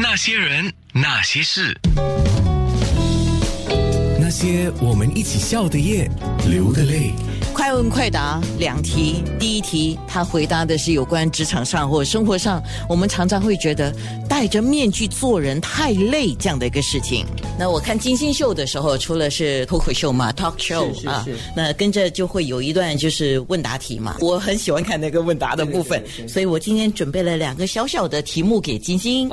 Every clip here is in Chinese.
那些人，那些事，那些我们一起笑的夜，流的泪。快问快答两题，第一题他回答的是有关职场上或生活上，我们常常会觉得戴着面具做人太累这样的一个事情。那我看金星秀的时候，除了是脱口秀嘛，talk show 是是啊，那跟着就会有一段就是问答题嘛，我很喜欢看那个问答的部分对对对，对所以我今天准备了两个小小的题目给金星。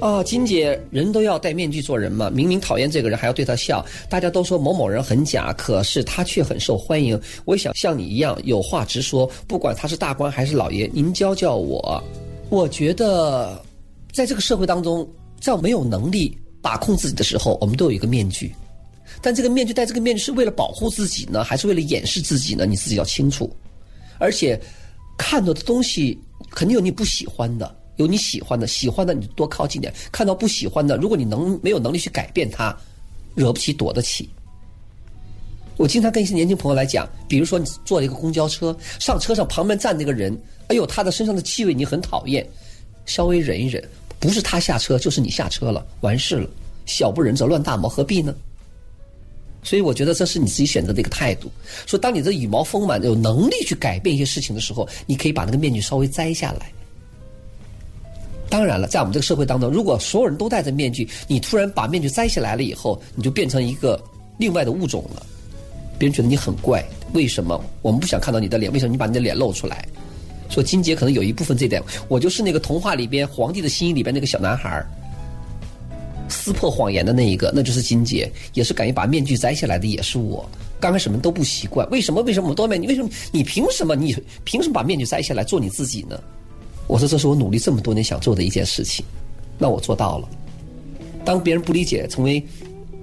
啊。金姐，人都要戴面具做人嘛，明明讨厌这个人还要对他笑，大家都说某某人很假，可是他却很受欢迎。我想像你一样有话直说，不管他是大官还是老爷，您教教我。我觉得，在这个社会当中，在没有能力把控自己的时候，我们都有一个面具，但这个面具戴这个面具是为了保护自己呢，还是为了掩饰自己呢？你自己要清楚。而且，看到的东西肯定有你不喜欢的。有你喜欢的，喜欢的你多靠近点；看到不喜欢的，如果你能没有能力去改变它，惹不起躲得起。我经常跟一些年轻朋友来讲，比如说你坐了一个公交车，上车上旁边站那个人，哎呦，他的身上的气味你很讨厌，稍微忍一忍，不是他下车就是你下车了，完事了，小不忍则乱大谋，何必呢？所以我觉得这是你自己选择的一个态度。说当你这羽毛丰满、有能力去改变一些事情的时候，你可以把那个面具稍微摘下来。当然了，在我们这个社会当中，如果所有人都戴着面具，你突然把面具摘下来了以后，你就变成一个另外的物种了。别人觉得你很怪，为什么？我们不想看到你的脸，为什么你把你的脸露出来？说金姐可能有一部分这点，我就是那个童话里边《皇帝的新衣》里边那个小男孩撕破谎言的那一个，那就是金姐，也是敢于把面具摘下来的，也是我。刚开始我们都不习惯，为什么？为什么我们都面你？为什么你凭什么？你凭什么把面具摘下来做你自己呢？我说这是我努力这么多年想做的一件事情，那我做到了。当别人不理解，成为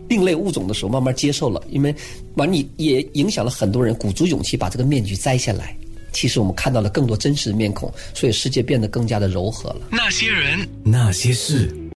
另类物种的时候，慢慢接受了，因为完你也影响了很多人，鼓足勇气把这个面具摘下来。其实我们看到了更多真实的面孔，所以世界变得更加的柔和了。那些人，那些事。